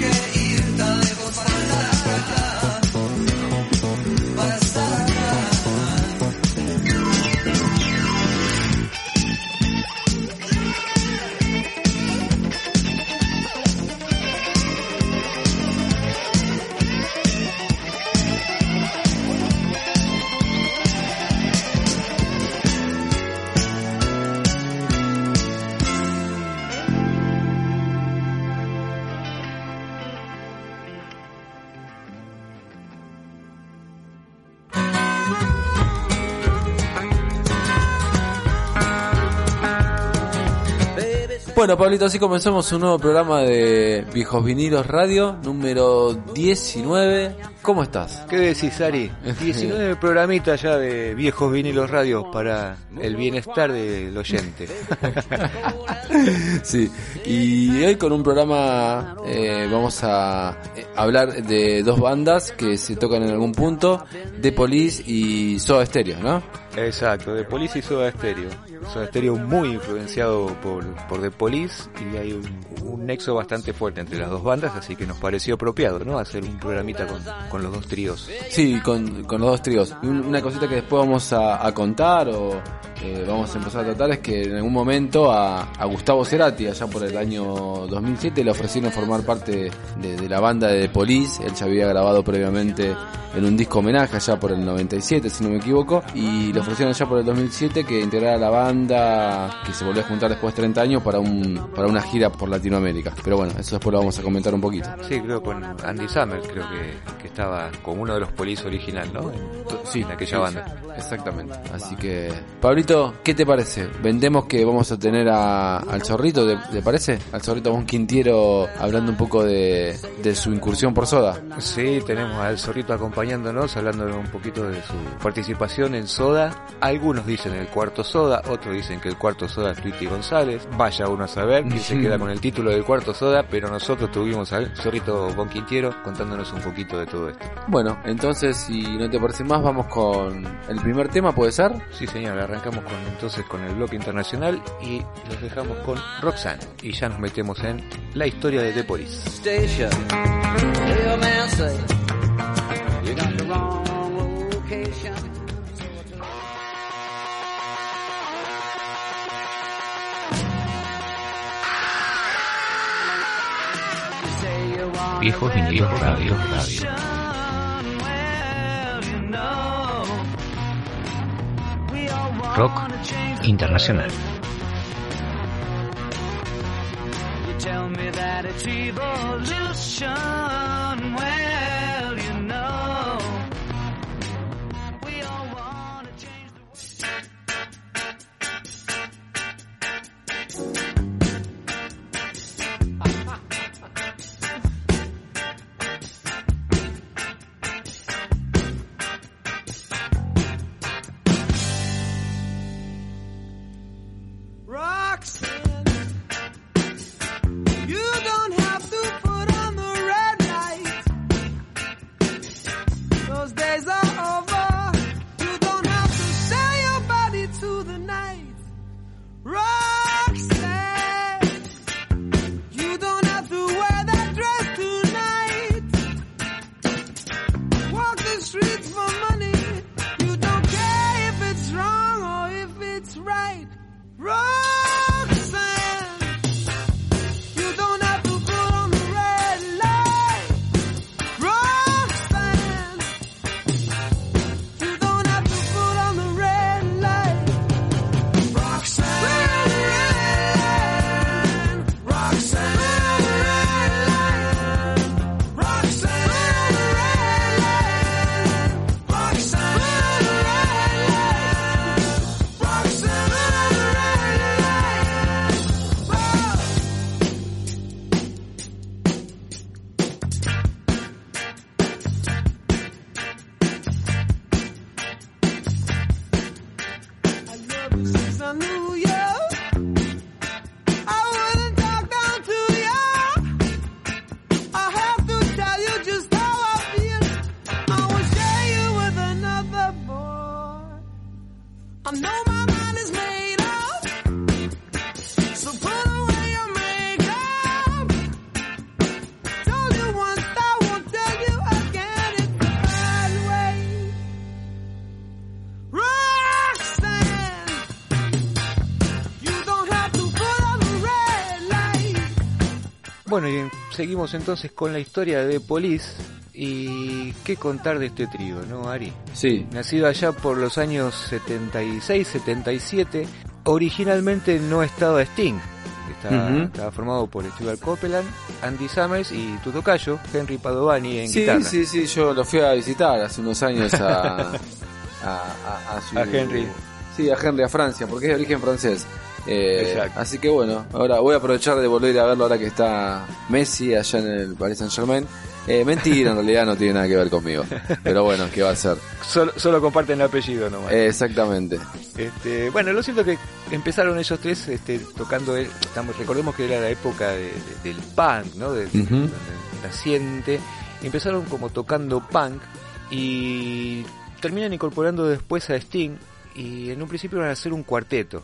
Bueno, Pablito, así comenzamos un nuevo programa de Viejos Vinilos Radio, número 19. ¿Cómo estás? ¿Qué decís, Ari? 19 programitas ya de Viejos Vinilos Radio para el bienestar del oyente. sí, y hoy con un programa eh, vamos a eh, hablar de dos bandas que se tocan en algún punto, The Police y Soda Stereo, ¿no? Exacto, The Police y Soda Stereo. Soda Stereo muy influenciado por, por The Police y hay un, nexo bastante fuerte entre las dos bandas, así que nos pareció apropiado, ¿no? Hacer un programita con, con los dos tríos. Sí, con, con los dos tríos. Una cosita que después vamos a, contar o eh, vamos a empezar a tratar es que en algún momento a, a, Gustavo Cerati, allá por el año 2007, le ofrecieron formar parte de, de la banda de The Police. Él ya había grabado previamente en un disco homenaje allá por el 97, si no me equivoco, y le ofrecieron allá por el 2007 que integrara la banda, que se volvió a juntar después de 30 años para un para una gira por Latinoamérica. Pero bueno, eso después lo vamos a comentar un poquito. Sí, creo con Andy Summers, creo que, que estaba con uno de los Police original, ¿no? En, sí, en aquella sí, banda. Exactamente. Así que, Pablito, ¿qué te parece? Vendemos que vamos a tener a, al Zorrito, ¿te, ¿te, parece? Al Zorrito Bon Quintiero hablando un poco de, de su incursión por Soda. Sí, tenemos al Zorrito acompañándonos, hablando un poquito de su participación en Soda. Algunos dicen el cuarto Soda, otros dicen que el cuarto Soda es Twitty González. Vaya uno a saber quién se queda con el título del cuarto Soda, pero nosotros tuvimos al Zorrito Bon Quintiero contándonos un poquito de todo esto. Bueno, entonces, si no te parece más, vamos con el primer tema, ¿puede ser? Sí, señor, arrancamos con entonces con el bloque internacional y los dejamos con Roxanne y ya nos metemos en la historia de The Police. Station. Viejos vinilos radio, radio. Rock internacional. Bueno, y seguimos entonces con la historia de Police. Y qué contar de este trío, ¿no, Ari? Sí, Nacido allá por los años 76, 77, originalmente no estaba Sting. Estaba, formado por Stuart Copeland, Andy Summers y tu tocayo, Henry Padovani en sí, guitarra. sí, sí, yo lo fui a visitar hace unos años a, a, a- a su- A Henry. Sí, a Henry, a Francia, porque es de origen francés. Eh, así que bueno, ahora voy a aprovechar de volver a verlo ahora que está Messi allá en el Paris Saint Germain. Eh, mentira, en realidad no tiene nada que ver conmigo. Pero bueno, ¿qué va a ser? Solo, solo comparten el apellido nomás. Eh, exactamente. Este, bueno, lo cierto es que empezaron ellos tres este, tocando, el- estamos, recordemos que era la época de- de- del punk, ¿no? Del, naciente. Empezaron como tocando punk y terminan incorporando después a Sting y en un principio iban a hacer un cuarteto.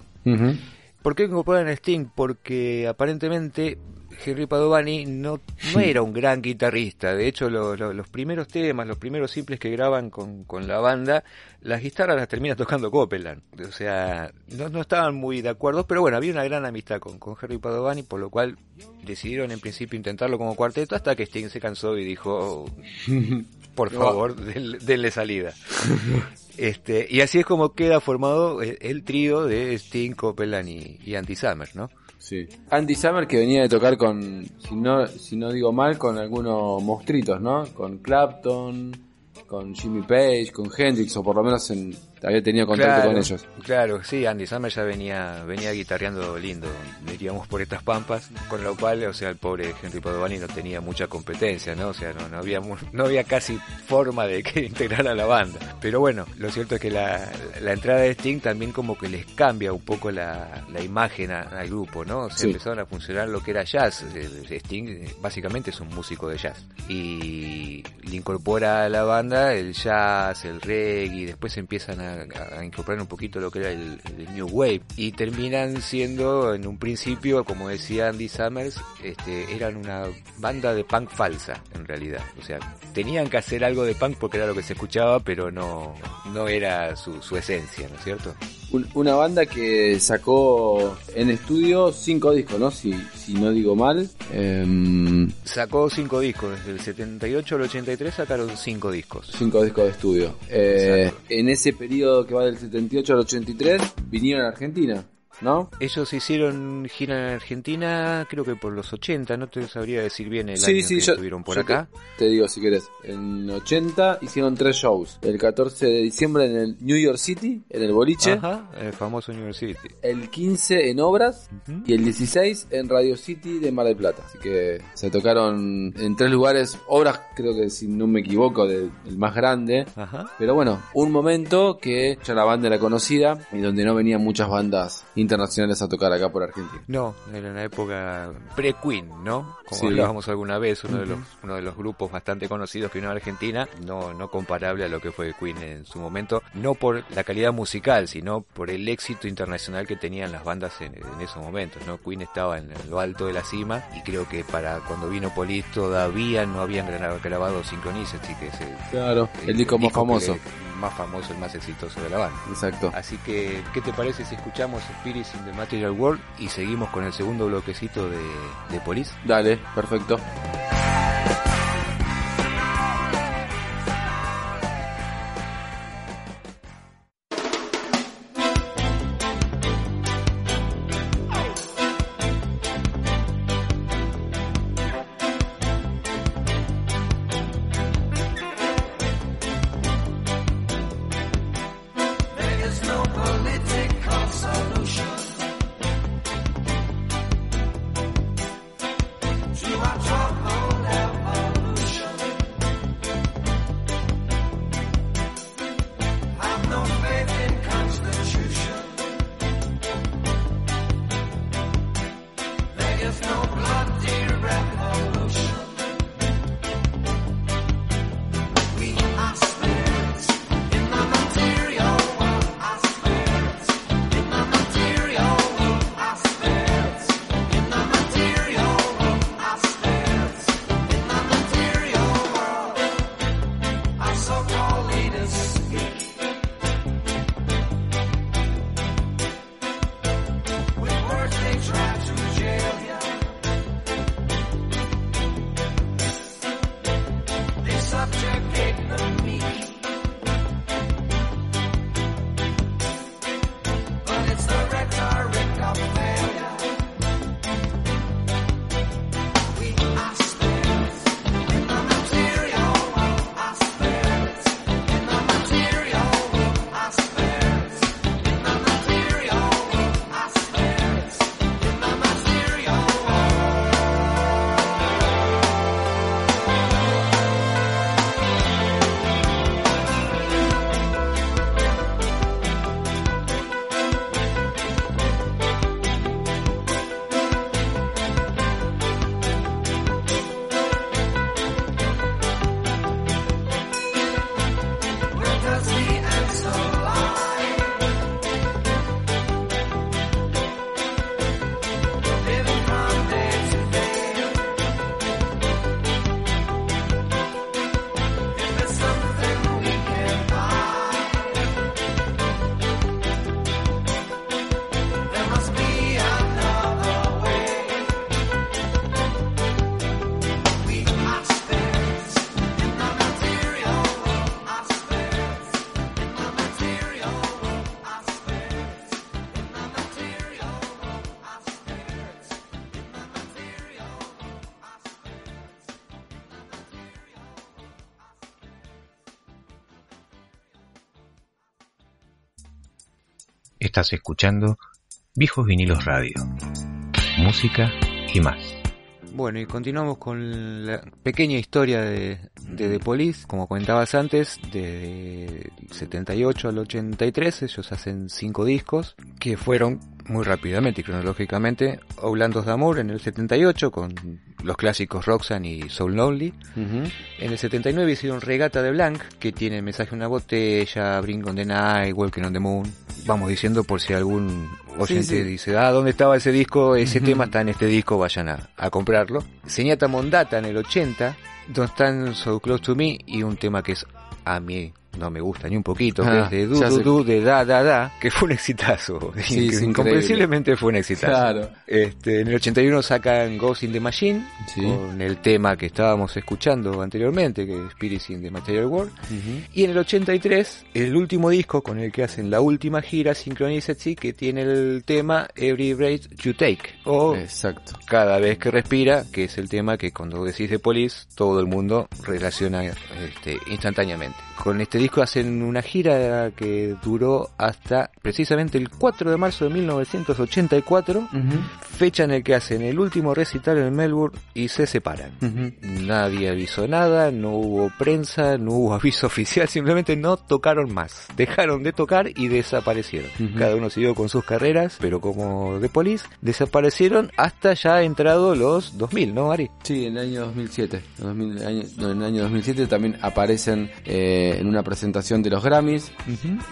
¿Por qué incorporan a Sting? Porque aparentemente Henry Padovani no, no era un gran guitarrista. De hecho, lo- lo- los primeros temas, los primeros simples que graban con, con la banda, las guitarras las termina tocando Copeland. O sea, no, no estaban muy de acuerdo, pero bueno, había una gran amistad con, con Henry Padovani, por lo cual decidieron en principio intentarlo como cuarteto hasta que Sting se cansó y dijo, por favor, denle salida. Este, y así es como queda formado el, el trío de Sting, Copeland y, Andy Summers, ¿no? Sí. Andy Summer que venía de tocar con, si no, si no digo mal, con algunos monstruitos, ¿no? Con Clapton, con Jimmy Page, con Hendrix, o por lo menos en, había tenido contacto con ellos. Claro, sí, Andy Summers ya venía, venía guitarreando lindo, diríamos por estas pampas, con lo cual, o sea, el pobre Henry Padovani no tenía mucha competencia, ¿no? O sea, no, no había no había casi forma de que integrara la banda. Pero bueno, lo cierto es que la, la entrada de Sting también como que les cambia un poco la, la imagen a- al grupo, ¿no? O sea, Sí. empezaron a funcionar lo que era jazz. Eh, Sting eh, básicamente es un músico de jazz. Y le incorpora a la banda el jazz, el reggae, y después empiezan a, a incorporar un poquito lo que era el, el New Wave. Y terminan siendo, en un principio, como decía Andy Summers, este, eran una banda de punk falsa, en realidad. O sea, tenían que hacer algo de punk porque era lo que se escuchaba, pero no, no era su, su esencia, ¿no es cierto? Un- una banda que sacó en estudio cinco discos, ¿no? Si, si no digo mal. Em, Sacó cinco discos, desde el 78 al 83 sacaron cinco discos. cinco discos de estudio. Eh, en ese periodo que va del 78 al 83, vinieron a Argentina, ¿no? Ellos hicieron gira en Argentina, creo que por los 80, no te sabría decir bien el Sí, año sí, que yo- estuvieron por yo acá. Te, te digo si querés. En 80 hicieron tres shows. El 14 de diciembre en el New York City, en el boliche. Ajá, el famoso University. El 15 en Obras. Y el 16 en Radio City de Mar del Plata. Así que se tocaron en tres lugares. Obras, creo que si no me equivoco, del el más grande. Ajá. Pero bueno, un momento que ya la banda era conocida y donde no venían muchas bandas internacionales a tocar acá por Argentina. No, era una época pre-Queen, ¿no? Como Sí. hablábamos alguna vez, uno de los uno de los grupos bastante conocidos que vino a Argentina, no no comparable a lo que fue Queen en su momento, no por la calidad musical, sino por el éxito internacional que tenían las bandas en, en esos momentos, ¿no? Queen estaba en lo alto de la cima y creo que para cuando vino Police todavía no habían gra- grabado Synchronicity, que es el, Claro, el disco más que famoso. le- más famoso, el más exitoso de la banda. Exacto. Así que, ¿qué te parece si escuchamos Spirits in the Material World y seguimos con el segundo bloquecito de, de Police? Dale, perfecto. Estás escuchando Viejos Vinilos Radio. Música y más. Bueno, y continuamos con la pequeña historia de, de The Police. Como comentabas antes, de 78 al 83 ellos hacen cinco discos que fueron muy rápidamente y cronológicamente Oulandos de Amor en el 78 con los clásicos Roxanne y Soul Lonely. En el 79 hicieron Regata de Blanc, que tiene mensaje en una botella, Bring on the Night, Walking on the Moon. Vamos diciendo por si algún oyente Sí, sí. dice, ah, ¿dónde estaba ese disco? Ese tema está en este disco, vayan a, a comprarlo. Señata Mondata en el 80, Don't Stand So Close to Me y un tema que es a mí no me gusta ni un poquito, que Ah, es de Du Du. Du de Da Da Da, que fue un exitazo. Sí, Incomprensiblemente fue un exitazo. Claro. Este, en el 81 sacan Ghost in the Machine, Sí. con el tema que estábamos escuchando anteriormente, que es Spirits in the Material World. Y en el 83, el último disco con el que hacen la última gira, Synchronicity, que tiene el tema Every Breath You Take, o Exacto. Cada vez que respira, que es el tema que cuando decís de Police, todo el mundo relaciona este, instantáneamente. Con este disco hacen una gira que duró hasta precisamente el 4 de marzo de 1984, Ujú. fecha en el que hacen el último recital en Melbourne y se separan. Nadie avisó nada, no hubo prensa, no hubo aviso oficial, simplemente no tocaron más. Dejaron de tocar y desaparecieron. Cada uno siguió con sus carreras, pero como de Police, desaparecieron hasta ya entrado los 2000, ¿no, Ari? Sí, en el año 2007. En, 2000 año- no, en el año 2007 también aparecen eh, en una presentación de los Grammys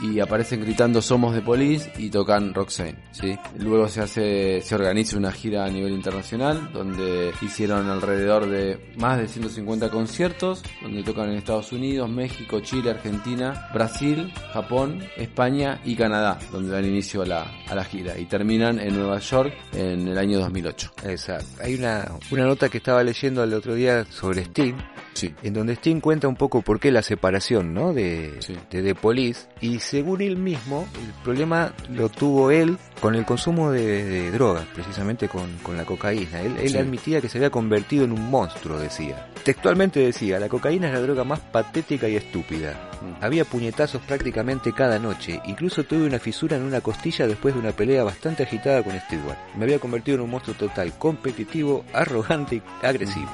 y aparecen gritando Somos de Police y tocan Roxanne, ¿sí? Luego se hace, se organiza una gira a nivel internacional donde hicieron alrededor de más de 150 conciertos, donde tocan en Estados Unidos, México, Chile, Argentina, Brasil, Japón, España y Canadá, donde dan inicio a la, a la gira y terminan en Nueva York en el año 2008. Exacto. Hay una, una nota que estaba leyendo el otro día sobre Sting, Sí. en donde Sting cuenta un poco por qué la separación, ¿no? De, Sí. de The Police. Y según él mismo, el problema lo tuvo él con el consumo de, de drogas, precisamente con, con la cocaína. Él, él Sí. admitía que se había convertido en un monstruo, decía. Textualmente decía, la cocaína es la droga más patética y estúpida. Mm. Había puñetazos prácticamente cada noche. Incluso tuve una fisura en una costilla después de una pelea bastante agitada con Stewart. Me había convertido en un monstruo total, competitivo, arrogante y agresivo.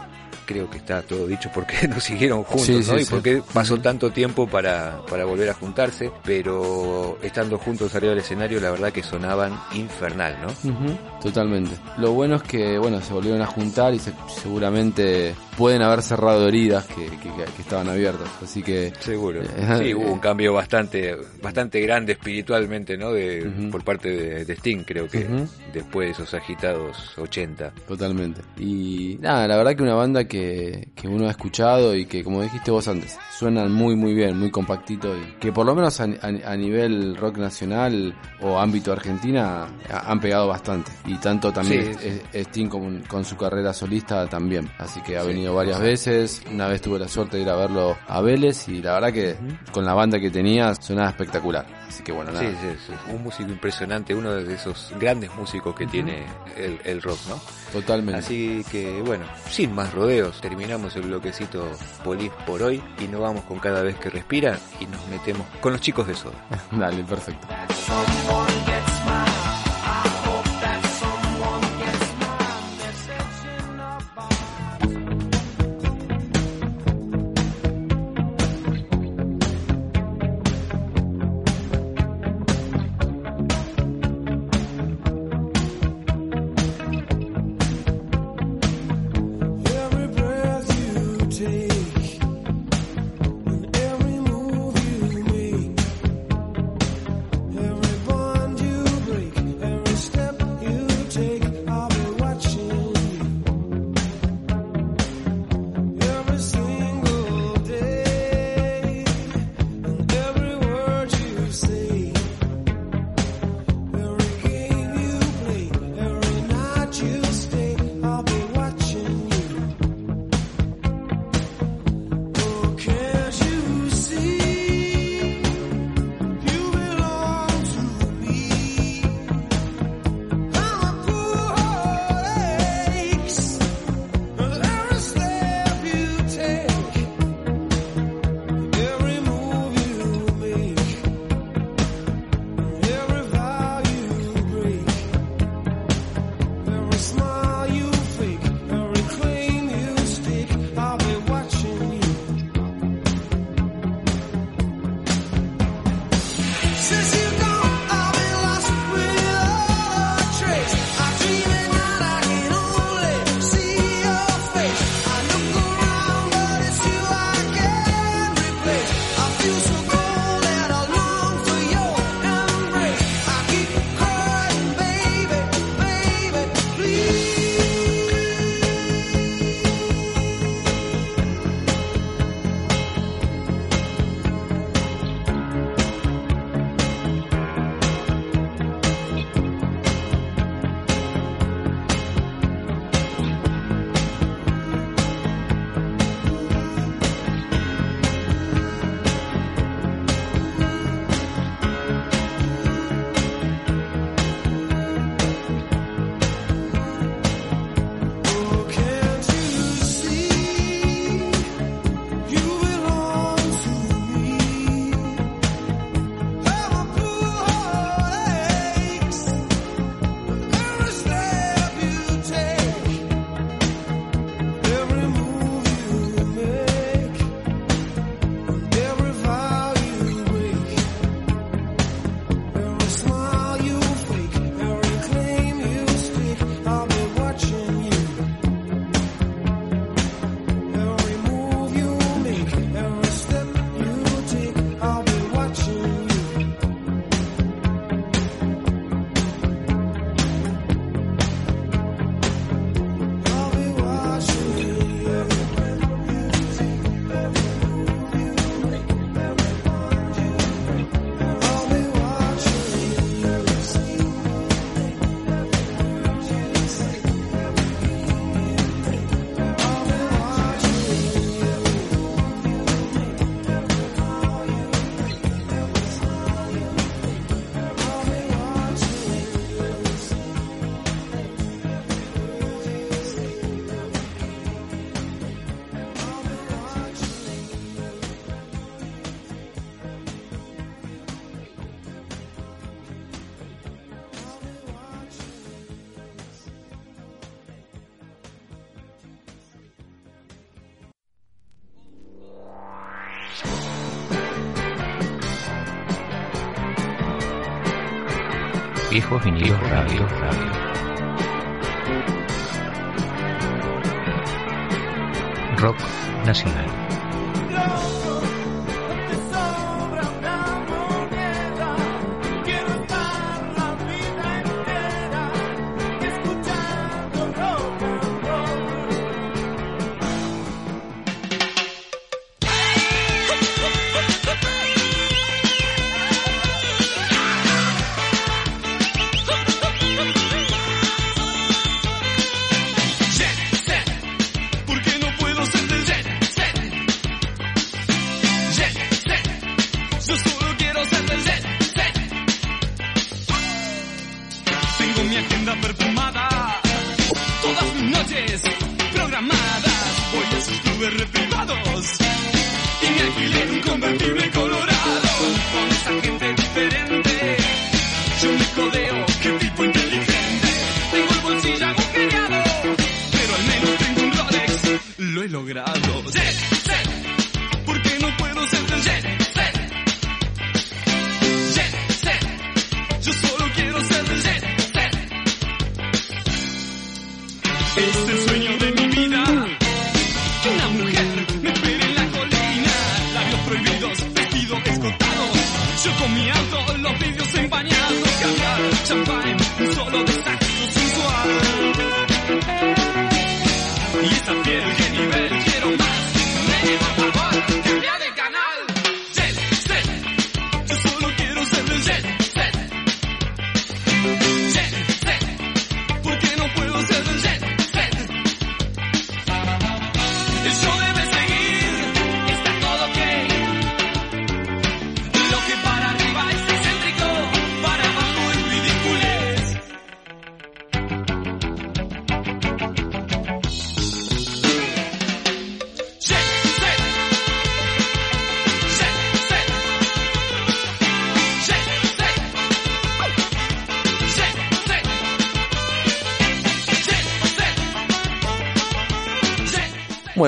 Creo que está todo dicho porque no siguieron juntos, Sí, ¿no? sí, y sí. por qué pasó tanto tiempo para, para volver a juntarse. Pero estando juntos arriba del escenario, la verdad que sonaban infernal, ¿no? Totalmente. Lo bueno es que, bueno, se volvieron a juntar y se- seguramente pueden haber cerrado heridas que, que- que estaban abiertas. Así que, Seguro. Eh, Sí, hubo un cambio bastante bastante grande espiritualmente, ¿no? De. Por parte de, de Sting, creo que después de esos agitados 80. totalmente. Y nada, la verdad que una banda que, que uno ha escuchado y que, como dijiste vos antes, suenan muy, muy bien, muy compactito y que por lo menos a, a- a nivel rock nacional o ámbito Argentina ha- han pegado bastante. Y tanto también Sí, es- es- Sting con, con su carrera solista también. Así que ha Sí. venido varias veces. Una vez tuve la suerte de ir a verlo a Vélez y la verdad que con la banda que tenía sonaba espectacular. Así que bueno, nada. Sí, sí, sí. Un músico impresionante, uno de esos grandes músicos que tiene el, el rock, ¿no? Totalmente. Así que, bueno, sin más terminamos el bloquecito Polis por hoy y nos vamos con cada vez que respira y nos metemos con los chicos de Soda. Dale, perfecto. Vinilos radio, radio. Convertible colorado con esa gente diferente. Yo me codeo, qué tipo inteligente. Tengo el bolsillo agujereado, pero al menos tengo un Rolex. Lo he logrado.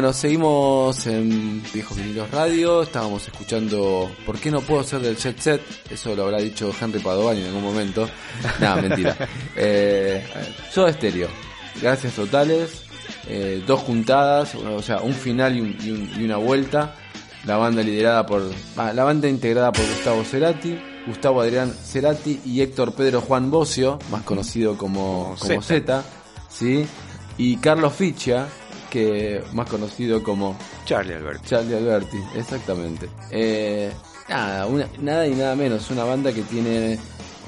Bueno, seguimos en Viejos Vinilos Radio, estábamos escuchando ¿Por qué no puedo ser del jet set? Eso lo habrá dicho Henry Padovani en algún momento. Nada, mentira. Eh, Soda Stereo, gracias totales, eh, dos juntadas, o sea, un final y, un- y un- y una vuelta. La banda liderada por, ah, la banda integrada por Gustavo Cerati, Gustavo Adrián Cerati y Héctor Pedro Juan Bocio, más conocido como Z, ¿sí? Y Carlos Ficha, que más conocido como Charlie Alberti. Charlie Alberti, exactamente. Eh, nada, una- nada y nada menos, una banda que tiene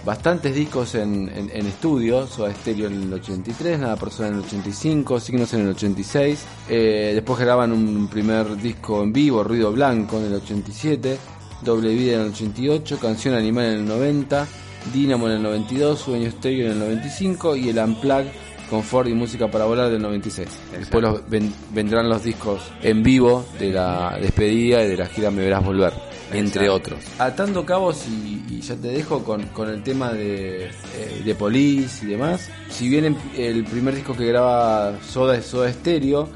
bastantes discos en, en, en estudio, Soda Stereo en el 83, Nada Personal en el 85, Signos en el 86, eh, después graban un primer disco en vivo, Ruido Blanco en el 87, Doble Vida en el 88, Canción Animal en el 90, Dynamo en el 92, Sueño Stereo en el 95 y el Unplugged Confort y Música para Volar del 96. Después los ven- vendrán los discos en vivo de la despedida y de la gira Me Verás Volver, entre otros. Atando cabos y, y ya te dejo con, con el tema de, eh, de Police y demás. Si bien en- el primer disco que graba Soda es Soda Stereo,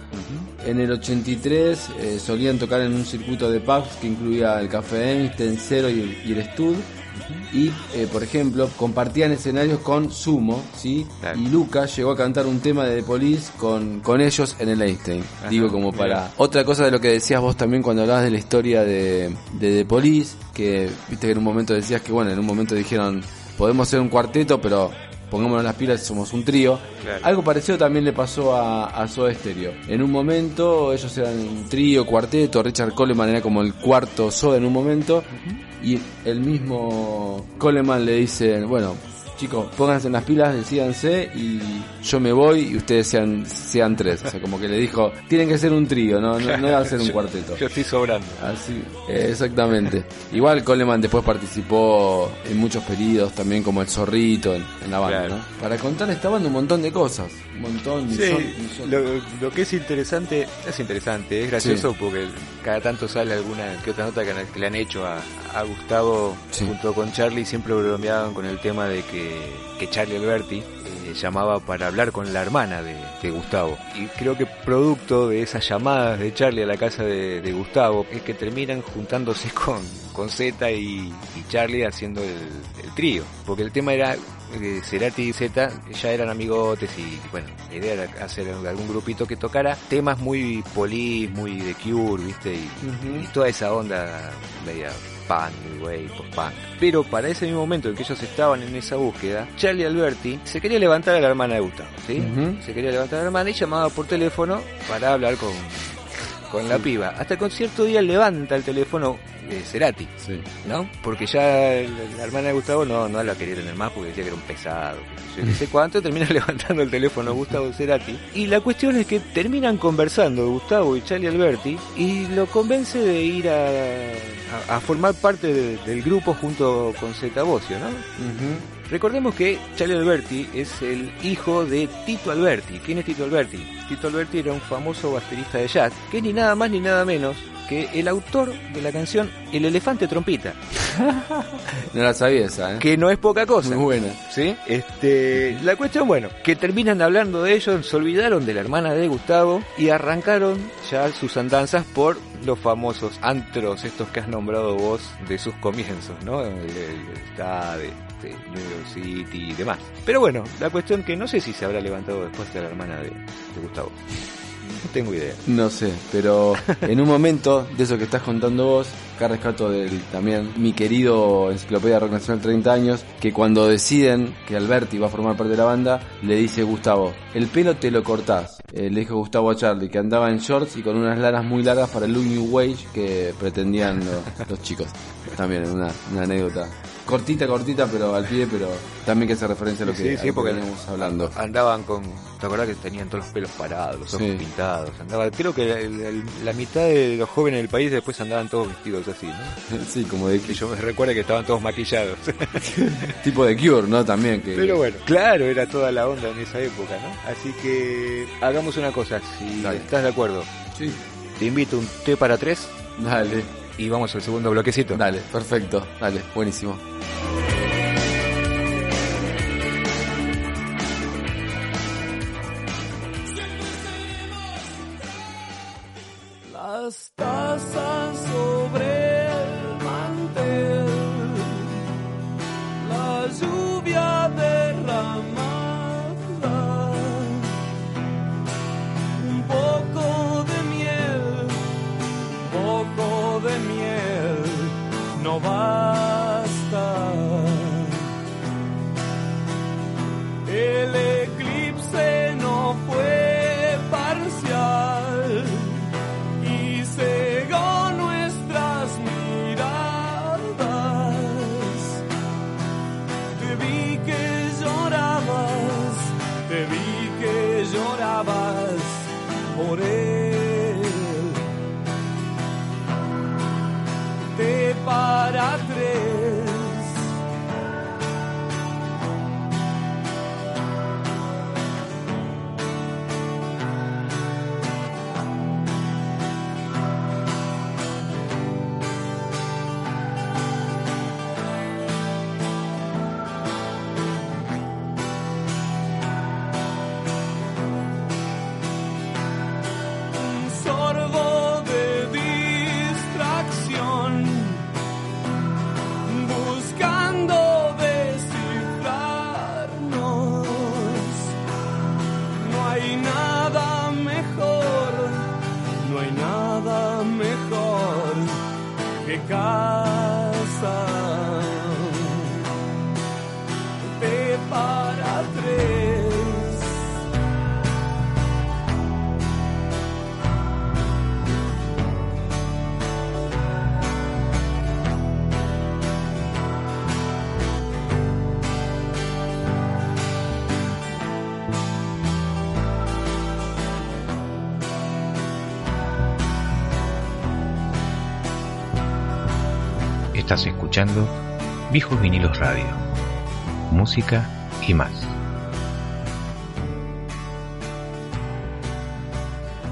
en el 83 eh, solían tocar en un circuito de pubs que incluía el Café Einstein, Cero y el, y el Stud. Y, eh, por ejemplo, compartían escenarios con Sumo, ¿sí? Claro. Y Lucas llegó a cantar un tema de The Police con, con ellos en el Einstein. Ajá, Digo, como para... Otra cosa de lo que decías vos también cuando hablabas de la historia de, de The Police, que viste que en un momento decías que, bueno, en un momento dijeron, podemos ser un cuarteto, pero pongámonos las pilas y somos un trío. Claro. Algo parecido también le pasó a, a Soda Stereo. En un momento ellos eran un trío, cuarteto, Richard Coleman era como el cuarto Soda en un momento, y el mismo Coleman le dice, bueno, chicos, pónganse en las pilas, decídanse y yo me voy y ustedes sean, sean tres. O sea, como que le dijo, tienen que ser un trío, no, no, no va a ser un cuarteto. Yo estoy sobrando. Así, exactamente. Igual Coleman después participó en muchos periodos también como el zorrito en, en la banda, Claro. ¿no? Para contar esta banda un montón de cosas, un montón, Sí, millón- millón- lo, lo que es interesante, es interesante, es gracioso Sí. porque cada tanto sale alguna que otra nota que le han hecho a, a Gustavo Sí. junto con Charlie, siempre bromeaban con el tema de que, que Charlie Alberti eh, llamaba para hablar con la hermana de, de Gustavo. Y creo que producto de esas llamadas de Charlie a la casa de, de Gustavo es que terminan juntándose con, con Z y, y Charlie haciendo el, trío, porque el tema era eh, Cerati y Z ya eran amigotes y bueno, la idea era hacer algún grupito que tocara temas muy polis, muy de Cure, ¿viste? Y, y toda esa onda media punk, new wave, post-punk. Pero para ese mismo momento en que ellos estaban en esa búsqueda, Charlie Alberti se quería levantar a la hermana de Gustavo, ¿sí? Se quería levantar a la hermana y llamaba por teléfono para hablar con, con la piba. Hasta un cierto día levanta el teléfono de Cerati. ¿no? Porque ya la hermana de Gustavo no, no la quería tener más porque decía que era un pesado, yo qué sé cuánto, termina levantando el teléfono Gustavo Cerati. Y la cuestión es que terminan conversando Gustavo y Charlie Alberti y lo convence de ir a, a- a formar parte de- del grupo junto con Zeta Bosio, ¿no? Ujú. Recordemos que Charlie Alberti es el hijo de Tito Alberti. ¿Quién es Tito Alberti? Tito Alberti era un famoso baterista de jazz, que es ni nada más ni nada menos que el autor de la canción El elefante trompita, No la sabía esa, ¿eh? que no es poca cosa. Muy buena. ¿Sí? Este, la cuestión, bueno, que terminan hablando de ellos, se olvidaron de la hermana de Gustavo y arrancaron ya sus andanzas por los famosos antros, estos que has nombrado vos de sus comienzos, ¿no? El, el Stade, este, New York City y demás. Pero bueno, la cuestión que no sé si se habrá levantado después de la hermana de, Gustavo. No tengo idea. No sé, pero en un momento de eso que estás contando vos, acá rescato del también mi querido Enciclopedia Rock Nacional 30 años, que cuando deciden que Alberti va a formar parte de la banda, le dice Gustavo, el pelo te lo cortás. Eh, le dijo Gustavo a Charlie que andaba en shorts y con unas laras muy largas para el New Wage que pretendían lo- los chicos. También una, una anécdota. Cortita, cortita, pero al pie, pero también que hace referencia a lo que, Sí, a sí, que porque veníamos hablando. Andaban con. ¿Te acordás que tenían todos los pelos parados, los ojos Sí. pintados? Andaba, creo que la mitad de los jóvenes del país después andaban todos vestidos así, ¿no? Sí, como de Que yo me recuerdo que estaban todos maquillados. tipo de Cure, ¿no? También que Pero bueno, claro, era toda la onda en esa época, ¿no? Así que hagamos una cosa, si Dale. estás de acuerdo, Sí. te invito un té para tres Dale, y vamos al segundo bloquecito. dale, perfecto, dale, buenísimo. Las tazas por él. Te para escuchando Viejos Vinilos Radio. Música y más.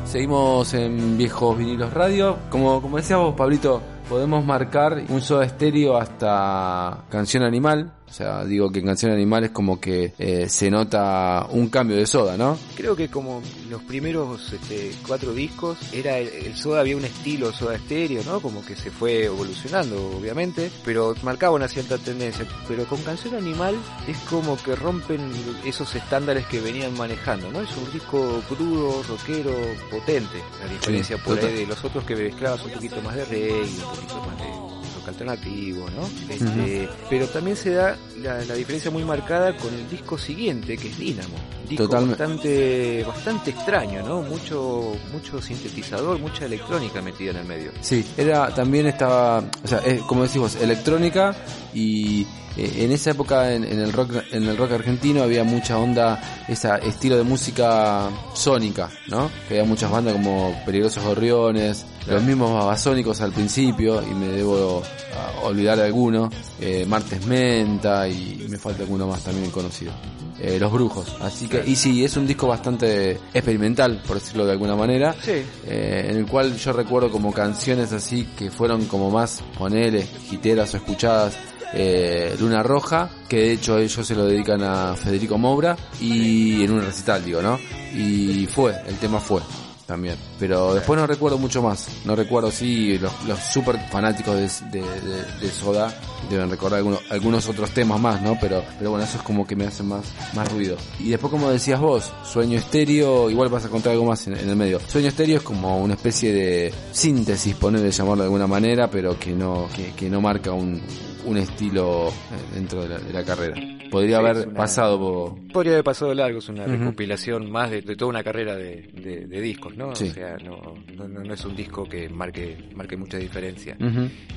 Seguimos en Viejos Vinilos Radio. Como, como decías vos, Pablito, podemos marcar un soda estéreo hasta Canción Animal. O sea, digo que en Canción Animal es como que eh, se nota un cambio de soda, ¿no? Creo que como los primeros este, cuatro discos, era el, el Soda había un estilo Soda estéreo, ¿no? Como que se fue evolucionando, obviamente, pero marcaba una cierta tendencia. Pero con Canción Animal es como que rompen esos estándares que venían manejando, ¿no? Es un disco crudo, rockero, potente. La diferencia Sí, por ahí de los otros que mezclabas un poquito más de reggae, un poquito más de rock alternativo, ¿no? Este, Pero también se da la, la diferencia muy marcada con el disco siguiente, que es Dynamo. Disco Totalmente. bastante, bastante extraño, ¿no? Mucho, mucho sintetizador, mucha electrónica metida en el medio. Sí, era también estaba, o sea, es, como decimos, electrónica y eh, en esa época en, en el rock en el rock argentino había mucha onda ese estilo de música sónica, ¿no? Que había muchas bandas como Peligrosos Gorriones, los mismos babasónicos al principio y me debo ah, olvidar de alguno, eh, Martes Menta y me falta alguno más también conocido. Eh, los Brujos, así que y sí, es un disco bastante experimental, por decirlo de alguna manera, Sí. eh, en el cual yo recuerdo como canciones así que fueron como más, ponele, giteras o escuchadas, eh, Luna Roja, que de hecho ellos se lo dedican a Federico Moura, y en un recital, digo, ¿no? Y fue, el tema fue también. Pero después no recuerdo mucho más. No recuerdo, sí, los, super fanáticos de, Soda deben recordar algunos, algunos otros temas más, ¿no? Pero, pero bueno, eso es como que me hace más, más ruido. Y después, como decías vos, Sueño Estéreo, igual vas a contar algo más en, en el medio. Sueño Estéreo es como una especie de síntesis, ponerle llamarlo de alguna manera, pero que no, que, que no marca un, un estilo eh, dentro de la, de la carrera. Podría Sí, haber una- pasado por... Podría haber pasado largo, es una recopilación más de, de toda una carrera de, de- de discos, ¿no? Sí. O sea, no, no, es un disco que marque, marque mucha diferencia.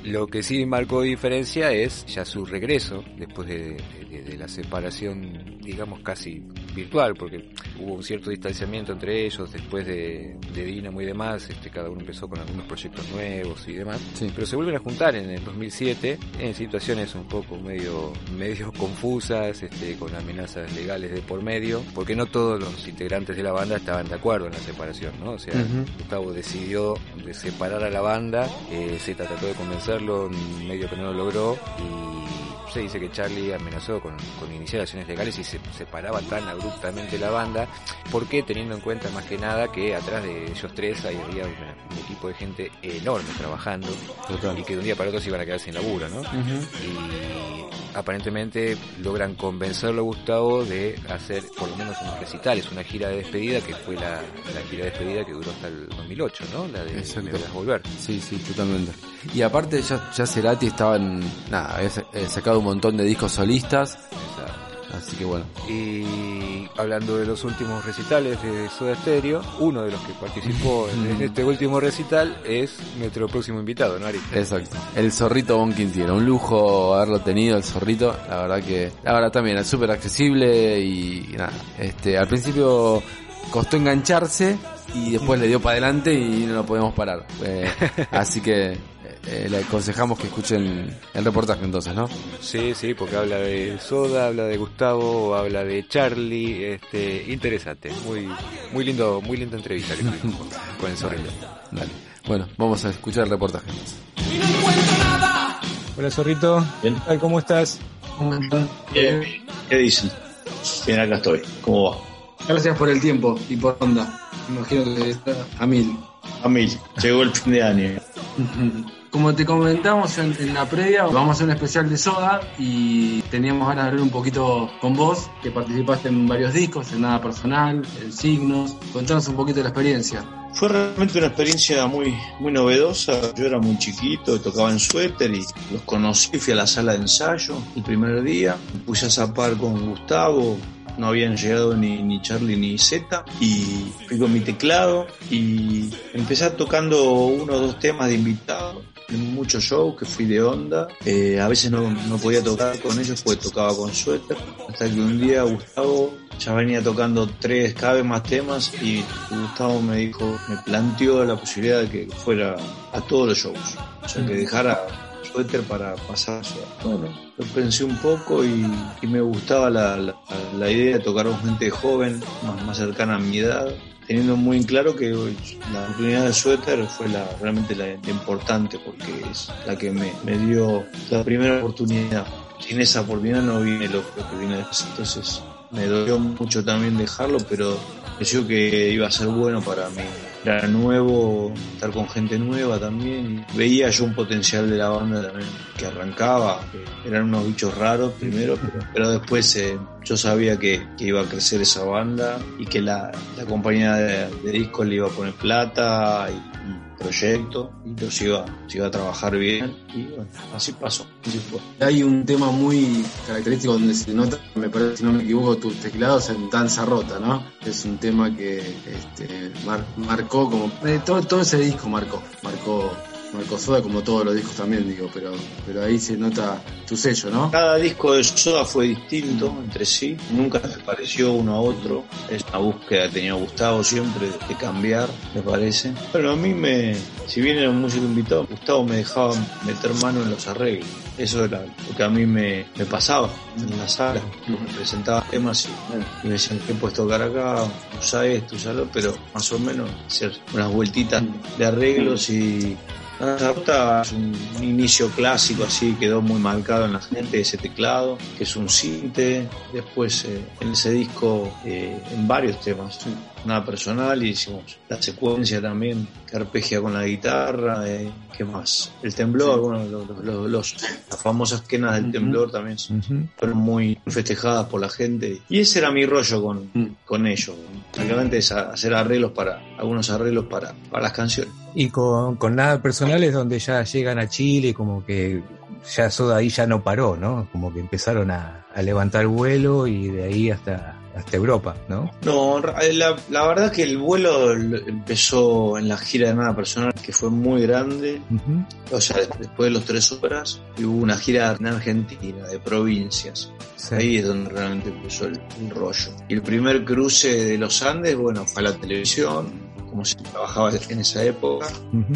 Lo que sí marcó diferencia es ya su regreso, después de, de- de la separación, digamos, casi virtual, porque hubo un cierto distanciamiento entre ellos después de, de Dynamo y demás, este, cada uno empezó con algunos proyectos nuevos y demás, Sí. pero se vuelven a juntar en el 2007 en situaciones un poco medio, medio confusas, este, con amenazas legales de por medio, porque no todos los integrantes de la banda estaban de acuerdo en la separación, ¿no? O sea. Gustavo decidió de separar a la banda, eh, Z trató de convencerlo, medio que no lo logró y se dice que Charlie amenazó con, con iniciar acciones legales y se separaba tan abruptamente la banda, porque teniendo en cuenta más que nada que atrás de ellos tres ahí había una- un equipo de gente enorme trabajando Total. y que de un día para otro se iban a quedar sin laburo, ¿no? Y aparentemente logran convencerlo a Gustavo de hacer por lo menos unos recitales, una gira de despedida que fue la, la gira de despedida que duró hasta el 2008, ¿no? La de. Me Volver. Sí, sí, totalmente. Y aparte ya, ya Cerati estaba en... Nada, había eh, sacado un montón de discos solistas, así que bueno. Y hablando de los últimos recitales de Soda Stereo, uno de los que participó en, este último recital es nuestro próximo invitado, ¿no, Ari? Exacto. El zorrito Bon Quintiero. Un lujo haberlo tenido, el zorrito. La verdad que... La verdad también es súper accesible y, y nada. Este, al principio costó engancharse y después le dio para adelante y no lo podemos parar. Eh, así que eh, le aconsejamos que escuchen el reportaje entonces, ¿no? Sí, sí, porque habla de Soda, habla de Gustavo, habla de Charlie, este, interesante, muy, muy lindo, muy linda entrevista que tuvimos con, el zorrito. Dale. Bueno, vamos a escuchar el reportaje entonces. Hola Zorrito, Bien. ¿cómo estás? Bien. ¿Qué dicen? Bien, acá estoy. ¿Cómo va? Gracias por el tiempo y por onda. Imagino que está a mil. A mil. Llegó el fin de año. Como te comentamos en, la previa, vamos a hacer un especial de Soda y teníamos ganas de hablar un poquito con vos, que participaste en varios discos, en Nada Personal, en Signos. Contanos un poquito de la experiencia. Fue realmente una experiencia muy, muy novedosa. Yo era muy chiquito, tocaba en suéter y los conocí. Fui a la sala de ensayo el primer día. Me puse a zapar con Gustavo. No habían llegado ni, ni Charlie ni Z. Y fui con mi teclado y empecé tocando uno o dos temas de invitado. Muchos shows que fui de onda. Eh, a veces no, no podía tocar con ellos porque tocaba con suéter. Hasta que un día Gustavo ya venía tocando tres, cada vez más temas y Gustavo me dijo, me planteó la posibilidad de que fuera a todos los shows, o sea, que dejara suéter para pasar. Bueno, lo pensé un poco y, y me gustaba la, la- la idea de tocar con gente joven, más, más cercana a mi edad, teniendo muy en claro que la oportunidad de suéter fue la, realmente la, importante porque es la que me, me dio la primera oportunidad. sin esa oportunidad no viene lo, que viene después. Entonces me dolió mucho también dejarlo, pero pareció que iba a ser bueno para mí. Era nuevo, estar con gente nueva también. Veía yo un potencial de la banda también que arrancaba. eran unos bichos raros primero, pero, pero después eh, yo sabía que, que iba a crecer esa banda y que la, la compañía de, de discos le iba a poner plata y proyecto y iba, se iba a trabajar bien. Y bueno, así pasó. Hay un tema muy característico donde se nota, me parece, si no me equivoco, tus teclados en danza rota, ¿no? Es un tema que este, mar- marcó como. eh, todo, todo ese disco marcó, marcó, marcó Soda como todos los discos también, digo, pero, pero ahí se nota tu sello, ¿no? Cada disco de Soda fue distinto entre sí, nunca se pareció uno a otro. Es una búsqueda que tenía Gustavo siempre de cambiar, me parece. Pero a mí me, si bien era un músico invitado, Gustavo me dejaba meter mano en los arreglos. Eso era lo que a mí me, pasaba en la sala. Me presentaba temas y, me decían que puedes tocar acá, usa esto, usalo, pero más o menos hacer unas vueltitas de arreglos y la Rota es un inicio clásico, así quedó muy marcado en la gente ese teclado, que es un sinte. Después eh, en ese disco, eh, en varios temas, nada personal, y hicimos la secuencia también, que arpegia con la guitarra. Eh, ¿Qué más? El temblor, bueno, los, los- los- las famosas quenas del temblor también fueron muy festejadas por la gente. Y ese era mi rollo con, Mm. con ellos. Es a- hacer arreglos para, algunos arreglos para, para las canciones. Y con, con nada personal es donde ya llegan a Chile, como que ya Soda ahí ya no paró, ¿no? Como que empezaron a, a levantar vuelo y de ahí hasta, hasta Europa, ¿no? No, la, la verdad que el vuelo lo- empezó en la gira de nada personal, que fue muy grande. O sea, después de los tres horas, hubo una gira en Argentina, de provincias. Sí. Ahí es donde realmente empezó el, el rollo. Y el primer cruce de los Andes, bueno, fue a la televisión, como se trabajaba en esa época.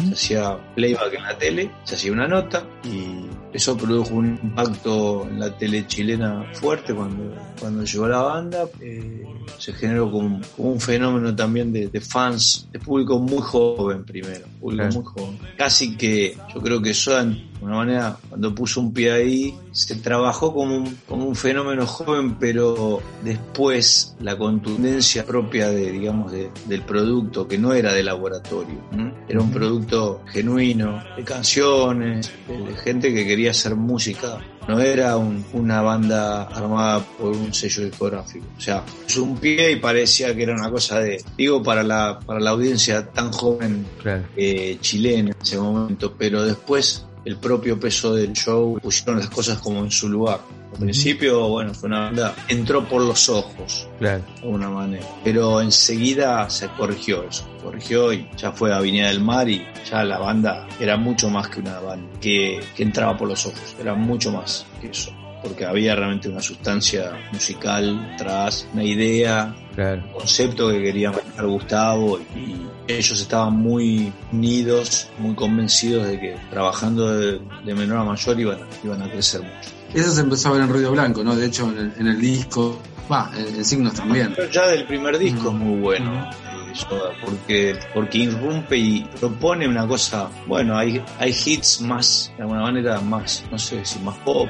Se hacía playback en la tele, se hacía una nota y eso produjo un impacto en la tele chilena fuerte cuando, cuando llegó la banda. Eh, se generó como, como un fenómeno también de, de fans, de público muy joven primero, público Claro. muy joven. Casi que yo creo que Soda, una manera, cuando puso un pie ahí, se trabajó como un, como un fenómeno joven, pero después la contundencia propia de, digamos, de- del producto, que no era de laboratorio, era un producto genuino, de canciones, de, de gente que quería hacer música. No era un- una banda armada por un sello discográfico. O sea, puso un pie y parecía que era una cosa de, digo, para la, para la audiencia tan joven Claro. eh, chilena en ese momento, pero después el propio peso del show pusieron las cosas como en su lugar. Al principio, bueno, fue una banda, entró por los ojos, Claro. de alguna manera, pero enseguida se corrigió eso, corrigió y ya fue a Viña del Mar y ya la banda era mucho más que una banda que, que entraba por los ojos, era mucho más que eso. Porque había realmente una sustancia musical atrás, una idea, Claro. concepto que quería manejar Gustavo y ellos estaban muy unidos, muy convencidos de que trabajando de, de menor a mayor iban, iban a crecer mucho. Eso se empezó a ver en Ruido Blanco, ¿no? De hecho, en el, en el disco, va, en, en Signos también. Pero ya del primer disco es muy bueno, Porque, porque irrumpe y propone una cosa, bueno, hay, hay hits más, de alguna manera más, no sé si más pop,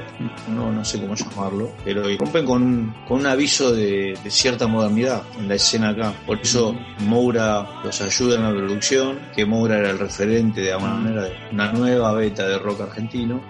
no, no sé cómo llamarlo, pero irrumpen con, un- con un aviso de, de cierta modernidad en la escena acá. Por eso Moura los ayuda en la producción, que Moura era el referente de alguna manera de una nueva beta de rock argentino.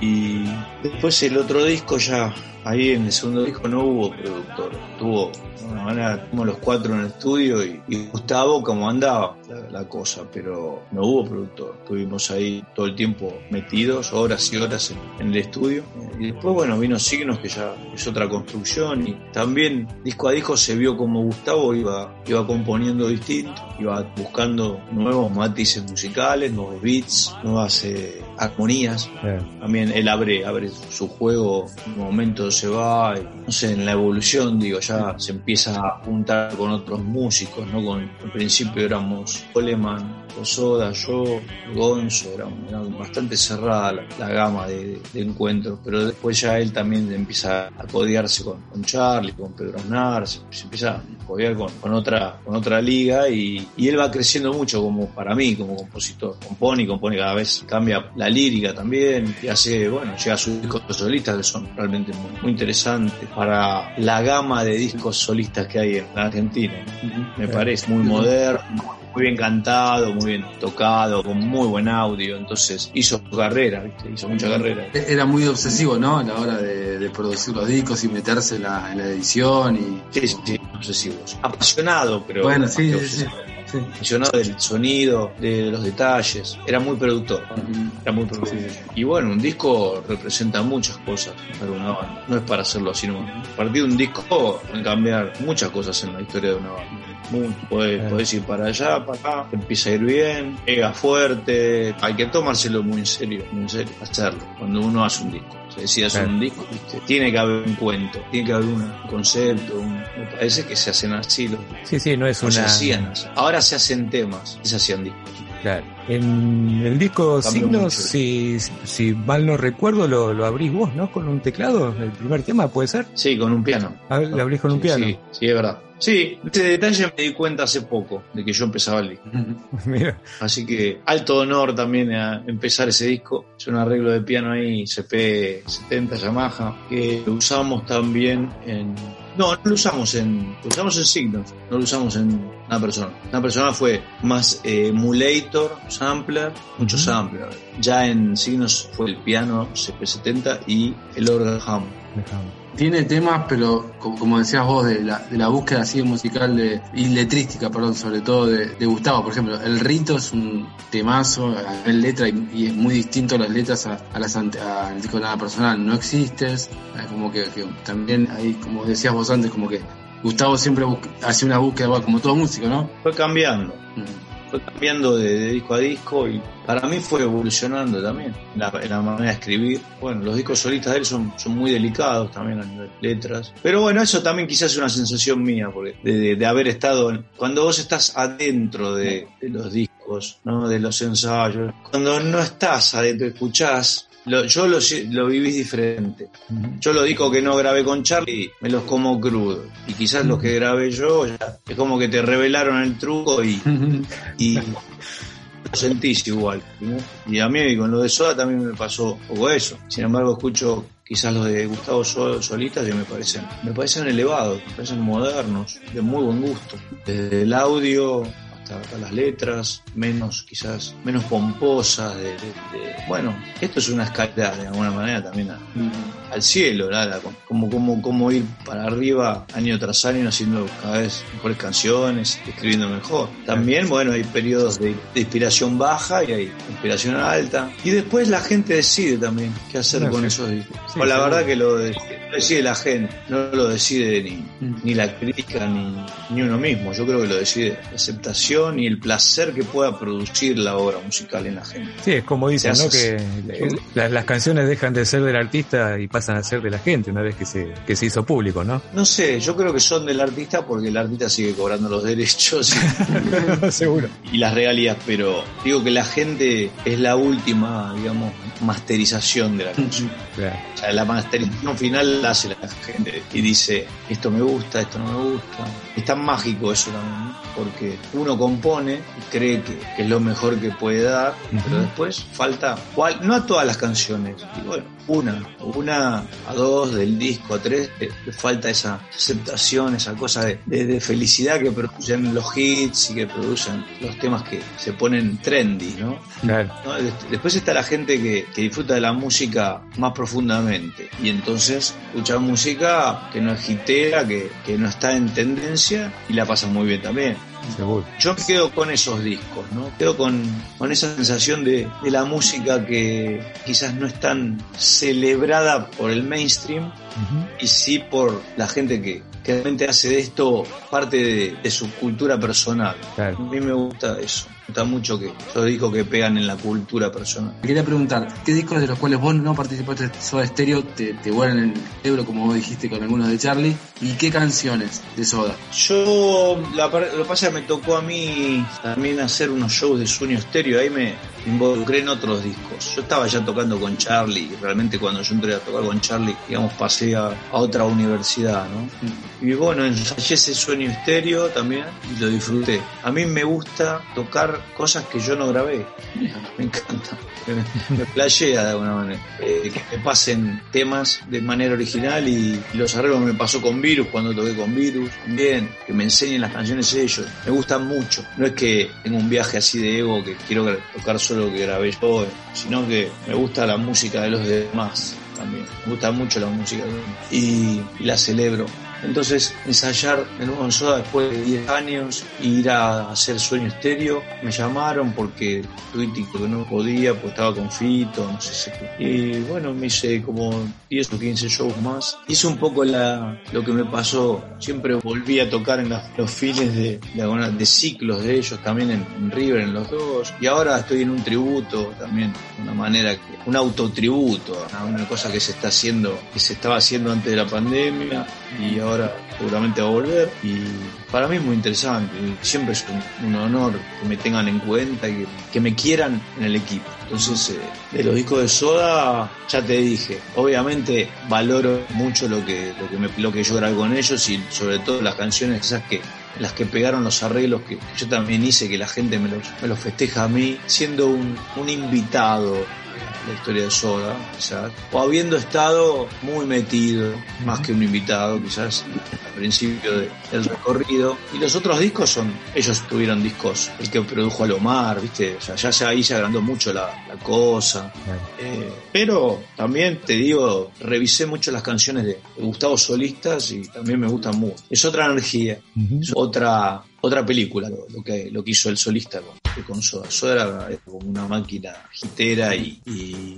Y después el otro disco ya, ahí en el segundo disco no hubo productor, tuvo alguna manera como los cuatro en el estudio y, Gustavo como andaba la, la cosa, pero no hubo productor. Estuvimos ahí todo el tiempo metidos, horas y horas en, en el estudio. Y después, bueno, vino Signos que ya es otra construcción y también disco a disco se vio como Gustavo iba, iba componiendo distinto, iba buscando nuevos matices musicales, nuevos beats, nuevas eh, armonías Claro. también él abre, abre su juego, en un momento se va, y, no sé, en la evolución, digo, ya se empieza a juntar con otros músicos, ¿no? Con, al principio éramos Coleman, Soda, yo, Gonzo, era, era bastante cerrada la, la gama de, de encuentros, pero después ya él también empieza a codearse con, con Charlie, con Pedro Aznar, se, se empieza a codear con, con otra, con otra liga y, y él va creciendo mucho como para mí, como compositor, compone y compone cada vez, cambia la la lírica también, y hace, bueno, llega a sus discos solistas que son realmente muy, muy interesantes para la gama de discos solistas que hay en la Argentina. Me parece muy moderno, muy bien cantado, muy bien tocado, con muy buen audio, entonces hizo carrera, ¿viste? hizo mucha carrera. Era muy obsesivo, ¿no? A la hora de, de producir los discos y meterse en la, en la edición y... Sí, sí, obsesivos. Apasionado, pero Bueno, sí, sí. Sí. Del sonido, de los detalles. Era muy productor. Era muy productor. Y bueno, un disco representa muchas cosas para una banda. No es para hacerlo así, no. A partir de un disco pueden cambiar muchas cosas en la historia de una banda. Podés, Claro. podés ir para allá, para acá, empieza a ir bien, pega fuerte. Hay que tomárselo muy en serio, muy en serio, hacerlo. Cuando uno hace un disco. Se decide hacer Claro. un disco, ¿viste? tiene que haber un cuento, tiene que haber un concepto. un- me parece que se hacen así los Sí, sí, no es no se una. hacían así. Ahora se hacen temas, se hacían discos. Claro. En el disco Signos, si, si mal no recuerdo, lo, lo abrís vos, ¿no? Con un teclado, el primer tema, ¿puede ser? Sí, con un piano. A ver, lo abrís con un piano. Sí, sí, es verdad. Sí, ese detalle me di cuenta hace poco, de que yo empezaba el disco. Mira, Así que alto honor también a empezar ese disco. Es un arreglo de piano ahí, CP70 Yamaha, que usamos también en... No, no lo usamos en... Lo usamos en Signos, no lo usamos en una persona. Una persona fue más eh, emulator, sampler, mucho sampler. Ya en Signos fue el piano CP70 y el organ Hammond. Tiene temas, pero como, como decías vos, de la, de la búsqueda así musical de, y letrística, perdón, sobre todo de, de Gustavo. Por ejemplo, El Rito es un temazo a letra y, y es muy distinto las letras a, a las ante- al disco de nada personal. No existes, es como que, que también ahí, como decías vos antes, como que Gustavo siempre hace una búsqueda, como todo músico, ¿no? Fue cambiando. Mm. Cambiando de, disco a disco y para mí fue evolucionando también la, la manera de escribir. Bueno, los discos solistas de él son, son muy delicados también a nivel de letras. Pero bueno, eso también quizás es una sensación mía, porque de, de- haber estado, en- cuando vos estás adentro de, de los discos, ¿no? de los ensayos, cuando no estás adentro, escuchás. Lo, yo lo, lo viví diferente. Yo los discos que no grabé con Charlie me los como crudo. Y quizás los que grabé yo, ya, es como que te revelaron el truco y, y lo sentís igual. ¿no? Y a mí con lo de Soda también me pasó poco eso. Sin embargo, escucho quizás los de Gustavo Sol- Solitas que me parecen, me parecen elevados, me parecen modernos, de muy buen gusto. Desde el audio hasta, hasta las letras, menos quizás, menos pomposas. De, de- de- bueno, esto es una escalada de alguna manera también a- al cielo, ¿verdad? como, como, como ir para arriba año tras año haciendo cada vez mejores canciones, escribiendo mejor. También, bueno, hay periodos de, de inspiración baja y hay inspiración alta. Y después la gente decide también qué hacer con sí. esos discos. Sí, o la seguro. verdad que lo decide, la gente, no lo decide ni, ni la crítica ni, ni uno mismo. Yo creo que lo decide la aceptación y el placer que pueda producir la obra musical en la gente. Sí, es como dicen, ¿no? Que eh, la- las canciones dejan de ser del artista y pasan a ser de la gente una vez que se, que se hizo público, ¿no? No sé, yo creo que son del artista porque el artista sigue cobrando los derechos Seguro. y las regalías, pero digo que la gente es la última, digamos, masterización de la canción. Claro. O sea, la masterización final la hace la gente y dice, esto me gusta, esto no me gusta. Es tan mágico eso también, ¿no? porque uno compone y cree que, que es lo mejor que puede dar, pero después falta, cual- no a todas las canciones, y bueno, una, una a dos del disco, a tres, le, le falta esa aceptación, esa cosa de, de- de felicidad que producen los hits y que producen los temas que se ponen trendy, ¿no? Claro. ¿no? Des- Después está la gente que, que disfruta de la música más profundamente y entonces escucha música que no es hitera, que, que no está en tendencia y la pasa muy bien también. Seguro. Yo me quedo con esos discos, ¿no? Quedo con, con esa sensación de, de la música que quizás no es tan celebrada por el mainstream y sí por la gente que, que realmente hace de esto parte de, de su cultura personal. A mí me gusta eso. Me gusta mucho que esos discos que pegan en la cultura personal. Te quería preguntar, ¿qué discos de los cuales vos no participaste de Soda Stereo te, te vuelan en el cerebro, como vos dijiste con algunos de Charlie? ¿Y qué canciones de Soda? Yo, la, lo que pasa es que me tocó a mí también hacer unos shows de sueño estéreo. Ahí me, involucré en otros discos. Yo estaba ya tocando con Charlie, y realmente cuando yo entré a tocar con Charlie, digamos, pasé a, a otra universidad, ¿no? Y bueno, ensayé ese sueño estéreo también y lo disfruté. A mí me gusta tocar cosas que yo no grabé. Me encanta. Me, playea de alguna manera. Eh, que me pasen temas de manera original y los arreglos me pasó con Virus cuando toqué con Virus. También, que me enseñen las canciones ellos. Me gustan mucho. No es que tengo un viaje así de ego que quiero tocar solo lo que grabé yo, sino que me gusta la música de los demás también. Me gusta mucho la música de los demás. y, y la celebro. Entonces, ensayar de nuevo en Soda después de 10 años, ir a hacer Sueño Estéreo, me llamaron porque Twitty que no podía, pues estaba con Fito, no sé qué. Y bueno, me hice como 10 o 15 shows más. Hice un poco la, lo que me pasó, siempre volví a tocar en los fines de, de, de ciclos de ellos, también en, en River, en los dos. Y ahora estoy en un tributo también, una manera, un autotributo, una cosa que se está haciendo, que se estaba haciendo antes de la pandemia y ahora seguramente va a volver y para mí es muy interesante. Siempre es un, honor que me tengan en cuenta y que, me quieran en el equipo. Entonces eh, de los discos de Soda ya te dije obviamente valoro mucho lo que lo que, lo que yo grabé con ellos y sobre todo las canciones esas que las que pegaron los arreglos que, yo también hice que la gente me los, me los festeja a mí. Siendo un invitado la historia de Soda, quizás, o habiendo estado muy metido, más que un invitado, quizás, al principio de- del recorrido. Y los otros discos son, ellos tuvieron discos, el que produjo Alomar, ¿viste? O sea, ya se- ahí se agrandó mucho la, la cosa. Eh, pero también te digo, revisé mucho las canciones de, de Gustavo Solistas y también me gustan mucho. Es otra energía, es otra otra película lo, lo que lo que hizo el solista con, con Soda. Soda era, como una máquina gitera y,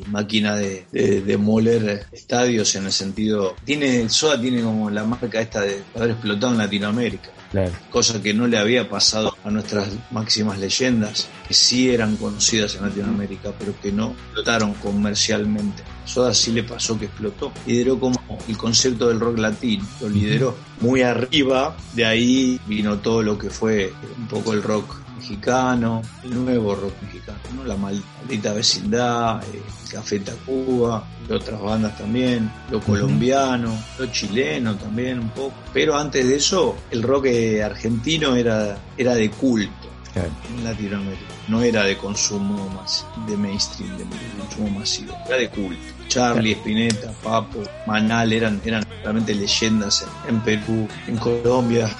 máquina de, de, de moler estadios en el sentido tiene Soda tiene como la marca esta de haber explotado en Latinoamérica Claro. cosa que no le había pasado a nuestras máximas leyendas, que sí eran conocidas en Latinoamérica, pero que no explotaron comercialmente. Soda sí le pasó que explotó. Lideró como el concepto del rock latino, lo lideró. Muy arriba, de ahí vino todo lo que fue un poco el rock mexicano, el nuevo rock mexicano, ¿no? La maldita vecindad, eh, Café Tacuba, otras bandas también, lo colombiano, lo chileno también un poco. Pero antes de eso, el rock eh, argentino era, era de culto Claro. en Latinoamérica. No era de consumo más, de mainstream, de consumo masivo. Era de culto. Charlie, Spinetta, Papo, Manal eran, eran realmente leyendas en, en Perú, en Colombia,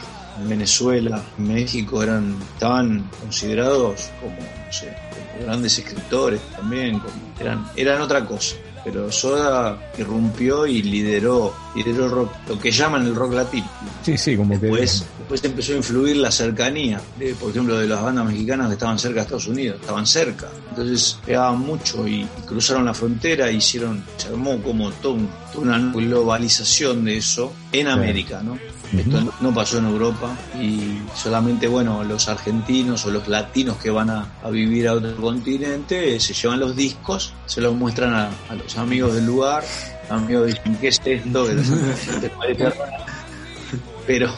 en Venezuela, en México eran, estaban considerados como, no sé, como grandes escritores también, como, eran, eran otra cosa. Pero Soda irrumpió y lideró, lideró rock, lo que llaman el rock latino. Sí, sí, como que. Después, después empezó a influir la cercanía, de, por ejemplo, de las bandas mexicanas que estaban cerca de Estados Unidos, estaban cerca. Entonces pegaban mucho y, y cruzaron la frontera y hicieron, se armó como toda una globalización de eso en América, ¿no? Esto no- pasó en Europa y solamente, bueno, los argentinos o los latinos que van a, a vivir a otro continente eh, se llevan los discos, se los muestran a, a los amigos del lugar, amigos dicen, ¿qué es esto? Que te parece raro. Pero,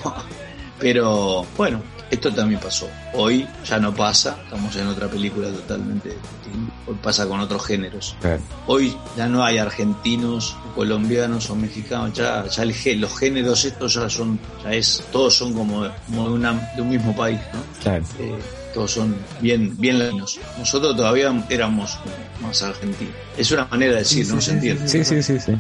pero bueno, esto también pasó. Hoy ya no pasa, estamos en otra película totalmente distinta. Hoy pasa con otros géneros. Claro. Hoy ya no hay argentinos, o colombianos o mexicanos, ya, ya el los géneros estos ya son, ya es, todos son como, como de, una- de un mismo país, ¿no? Claro. Eh, todos son bien, bien latinos. Nosotros todavía éramos más argentinos. Es una manera de decir, ¿no? ¿Se entiende? Sí, sí, sí, sí.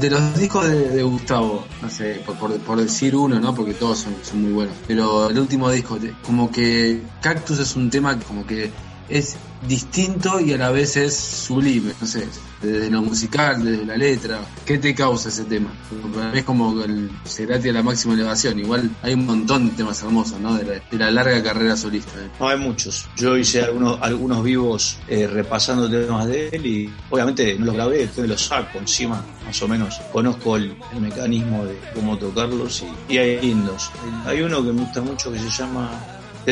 De los discos de, Gustavo, no sé, por, por- por decir uno, ¿no? Porque todos son, son muy buenos. Pero el último disco, como que Cactus es un tema como que es distinto y a la vez es sublime, no sé, desde lo musical, desde la letra. ¿Qué te causa ese tema? Para mí es como el Cerati a la máxima elevación. Igual hay un montón de temas hermosos, ¿no? De la, de la larga carrera solista. ¿eh? No, hay muchos. Yo hice algunos, vivos eh, repasando temas de él y obviamente los grabé, después los saco encima, más o menos. Conozco el, el mecanismo de cómo tocarlos y, y hay lindos. Hay uno que me gusta mucho que se llama...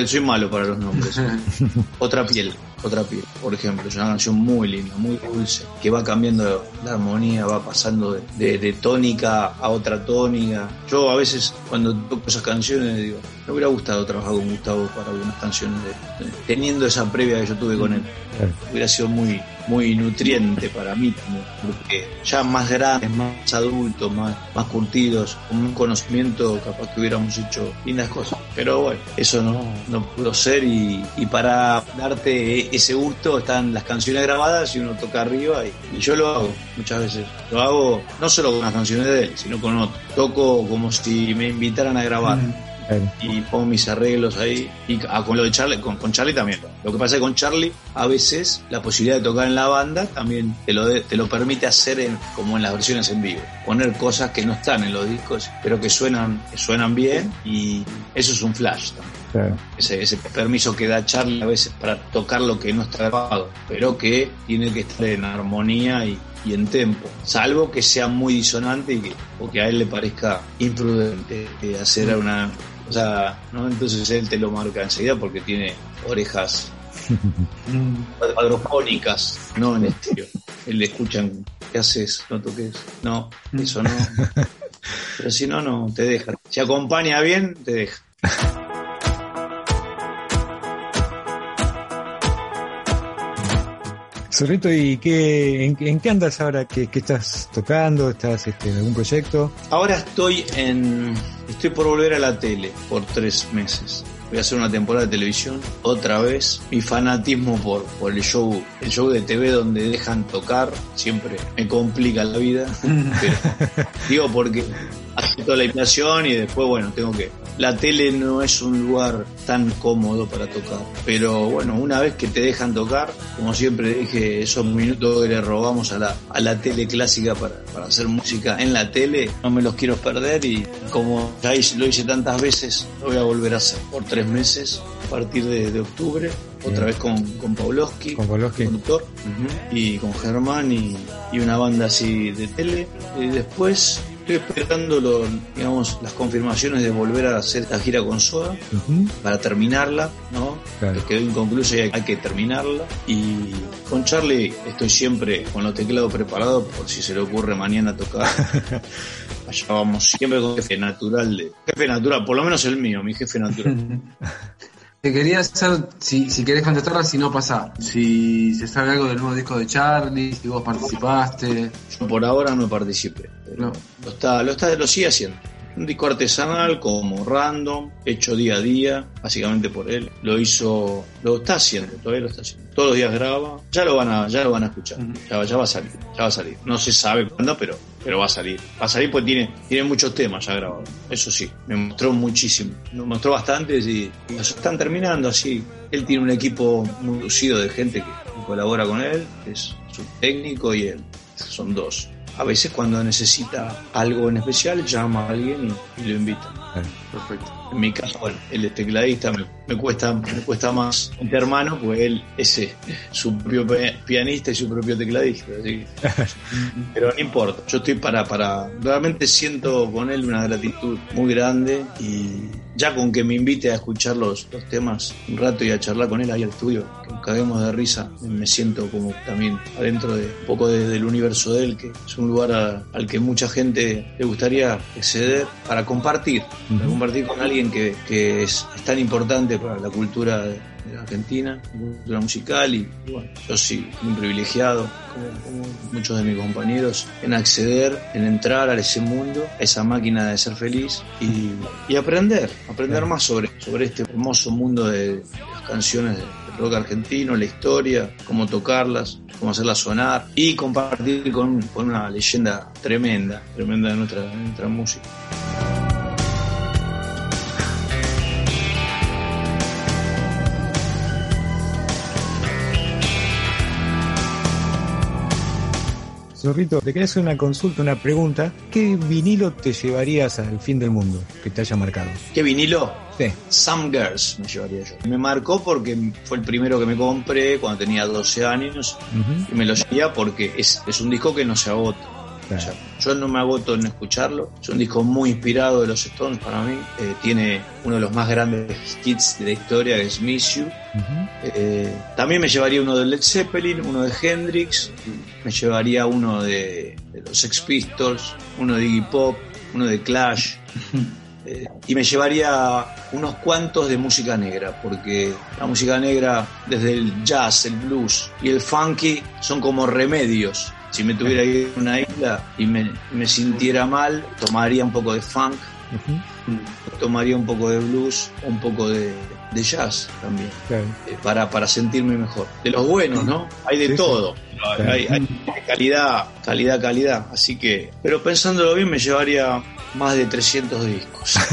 Soy malo para los nombres. Otra piel. otra piel. Por ejemplo, es una canción muy linda, muy dulce, que va cambiando la armonía, va pasando de, de- de tónica a otra tónica. Yo a veces cuando toco esas canciones digo, me hubiera gustado trabajar con Gustavo para algunas canciones, de- de- teniendo esa previa que yo tuve con él. Claro. Hubiera sido muy, muy nutriente para mí, porque ya más grandes, más adultos, más, más curtidos, con un conocimiento, capaz que hubiéramos hecho lindas cosas. Pero bueno, eso no, no pudo ser y, y para darte ese gusto están las canciones grabadas y uno toca arriba y, y yo lo hago muchas veces. Lo hago no solo con las canciones de él, sino con otros. Toco como si me invitaran a grabar Claro. y pongo mis arreglos ahí. Y ah, con lo de Charlie, con, con Charlie también. Lo que pasa es que con Charlie, a veces la posibilidad de tocar en la banda también te lo, de- te lo permite hacer en, como en las versiones en vivo. Poner cosas que no están en los discos, pero que suenan, que suenan bien y eso es un flash también. Claro. Ese, ese permiso que da Charlie a veces para tocar lo que no está grabado, pero que tiene que estar en armonía y, y en tempo, salvo que sea muy disonante y que, o que a él le parezca imprudente eh, hacer una... O sea, ¿no? entonces él te lo marca enseguida porque tiene orejas cuadrofónicas, no en estéreo. Él le escuchan, ¿qué haces? No toques. No, eso no. Pero si no, no, te deja. Si acompaña bien, te deja. Zorrito, ¿y qué, en, en qué andas ahora? ¿Qué, qué estás tocando? ¿Estás este, en algún proyecto? Ahora estoy en. Estoy por volver a la tele por tres meses. Voy a hacer una temporada de televisión otra vez. Mi fanatismo por, por el show, el show de TV donde dejan tocar, siempre me complica la vida. Pero, digo porque hace toda la invitación y después, bueno, tengo que. La tele no es un lugar tan cómodo para tocar. Pero bueno, una vez que te dejan tocar, como siempre dije, esos minutos que le robamos a la, a la tele clásica para, para hacer música en la tele, no me los quiero perder y como ya lo hice tantas veces, lo voy a volver a hacer por tres meses a partir de, de octubre. Otra vez con, con Pavlovsky, Con Pavlovsky. conductor, y con Germán y, y una banda así de tele. Y después estoy esperando lo- digamos, las confirmaciones de volver a hacer esta gira con Soda para terminarla, ¿no? Claro. Que quedó inconclusa y hay, hay que terminarla. Y con Charlie estoy siempre con los teclados preparados por si se le ocurre mañana tocar. Allá vamos siempre con jefe natural de jefe natural, por lo menos el mío, mi jefe natural. Te quería hacer, si, si querés contestarla, si no pasa. Si se sabe algo del nuevo disco de Charlie, si vos participaste. Yo por ahora no participé, No. lo está, lo está, lo sigue haciendo. Un disco artesanal como random, hecho día a día, básicamente por él. Lo hizo, lo está haciendo, todavía lo está haciendo. Todos los días graba, ya lo van a, ya lo van a escuchar, ya, va- ya va a salir, ya va a salir. No se sabe cuándo, pero, pero va a salir. Va a salir porque tiene, tiene muchos temas ya grabados. Eso sí, me mostró muchísimo, me mostró bastantes y, y los están terminando así. Él tiene un equipo muy lucido de gente que colabora con él, que es su técnico y él. Son dos. A veces cuando necesita algo en especial llama a alguien y, y lo invita. Perfecto. En mi caso, bueno, él es tecladista, me, me cuesta, me cuesta más mi hermano, pues él es eh, su propio pe- pianista y su propio tecladista. así que- Pero no importa, yo estoy para, para, realmente siento con él una gratitud muy grande y ya con que me invite a escuchar los, los temas un rato y a charlar con él ahí al estudio, que nos caguemos de risa, me siento como también adentro de un poco de- del universo de él, que es un lugar a- al que mucha gente le gustaría acceder para compartir, para compartir con alguien que, que es, es tan importante para la cultura de, de la Argentina, la cultura musical y, bueno, yo sí, muy privilegiado, como, como muchos de mis compañeros, en acceder, en entrar a ese mundo, a esa máquina de ser feliz y, y aprender, aprender más sobre, sobre este hermoso mundo de, de las canciones de, rock argentino, la historia, cómo tocarlas, cómo hacerlas sonar y compartir con, con una leyenda tremenda, tremenda de nuestra, de nuestra música. Zorrito, te quería hacer una consulta, una pregunta. ¿Qué vinilo te llevarías al fin del mundo que te haya marcado? ¿Qué vinilo? Sí. Some Girls me llevaría yo. Me marcó porque fue el primero que me compré cuando tenía 12 años y me lo llevaría porque es, es un disco que no se agota. Claro. O sea, yo no me agoto en escucharlo. Es un disco muy inspirado de los Stones para mí. Eh, tiene uno de los más grandes hits de la historia, que es Miss You. Eh, también me llevaría uno de Led Zeppelin, uno de Hendrix, me llevaría uno de, de los Sex Pistols, uno de Iggy Pop, uno de Clash. Eh, y me llevaría unos cuantos de música negra, porque la música negra, desde el jazz, el blues y el funky, son como remedios. Si me tuviera que ir a una isla y me, me sintiera mal, tomaría un poco de funk, tomaría un poco de blues, un poco de, de jazz también Claro. eh, para, para sentirme mejor. De los buenos, ¿no? Hay de Sí, todo. Claro. Hay, hay calidad, calidad, calidad. Así que, pero pensándolo bien, me llevaría más de 300 discos.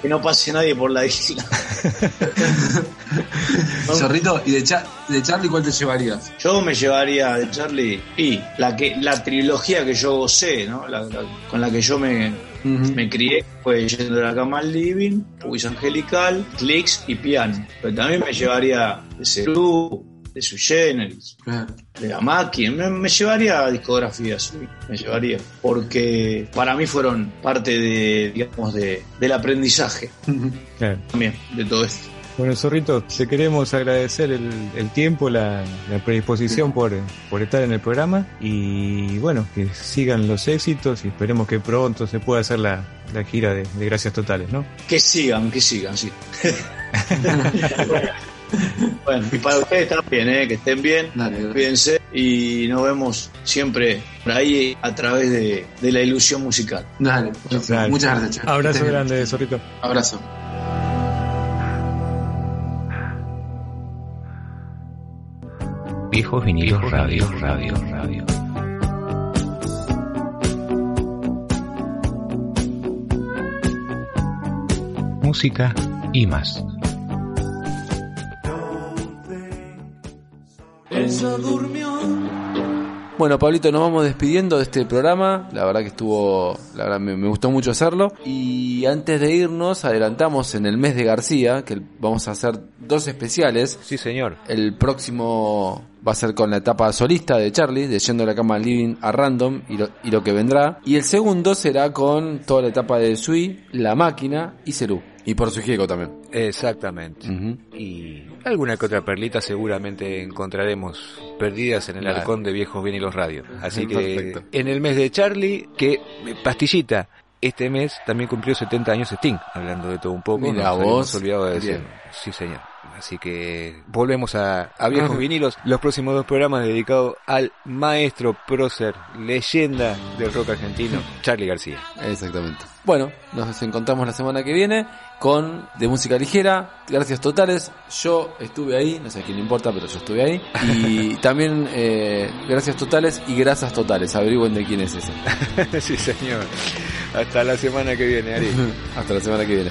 Que no pase nadie por la isla. Zorrito, ¿y de, Cha- de Charlie cuál te llevarías? Yo me llevaría de Charlie y la que la trilogía que yo gocé, ¿no? La- la- con la que yo me, me crié fue yendo de la cama al living, Puis Angelical, Clicks y Piano. Pero también me llevaría de Cerú, de su Generis, Claro. de la máquina, me, me llevaría a discografías, sí, me llevaría. Porque para mí fueron parte de, digamos, de, del aprendizaje Claro. también, de todo esto. Bueno, Zorrito, te queremos agradecer el, el tiempo, la, la predisposición por, por estar en el programa y bueno, que sigan los éxitos y esperemos que pronto se pueda hacer la, la gira de, de Gracias Totales, ¿no? Que sigan, que sigan, sí. bueno, y para ustedes también, ¿eh? que estén bien, cuídense y nos vemos siempre por ahí a través de, de la ilusión musical. Dale. Dale. Muchas gracias. Abrazo grande, Zorrito. Abrazo. Viejos vinilos radio, radio, radio. Música y más. Durmió. Bueno, Pablito, nos vamos despidiendo de este programa. La verdad que estuvo, la verdad me, me gustó mucho hacerlo. Y antes de irnos, adelantamos en el mes de García, que vamos a hacer dos especiales. Sí, señor. El próximo va a ser con la etapa solista de Charlie, de Yendo a la Cama al Living a Random y lo, y lo que vendrá. Y el segundo será con toda la etapa de Sui, La Máquina y Cerú. Y por su también. Exactamente. Y alguna que otra perlita seguramente encontraremos perdidas en el Claro. arcón de viejos vinilos radio. Así que Perfecto. en el mes de Charlie, que eh, pastillita, este mes también cumplió 70 años Sting, hablando de todo un poco. Mira nos vos. olvidado de decir. Sí, señor. Así que volvemos a, a viejos vinilos, los próximos dos programas dedicados al maestro prócer, leyenda del rock argentino, Charlie García. Exactamente. Bueno, nos encontramos la semana que viene con De Música Ligera. Gracias totales. Yo estuve ahí, no sé a quién le importa, pero yo estuve ahí. Y también eh, gracias totales y grasas totales. Averigüen de quién es ese. sí, señor. Hasta la semana que viene, Ari. Hasta la semana que viene.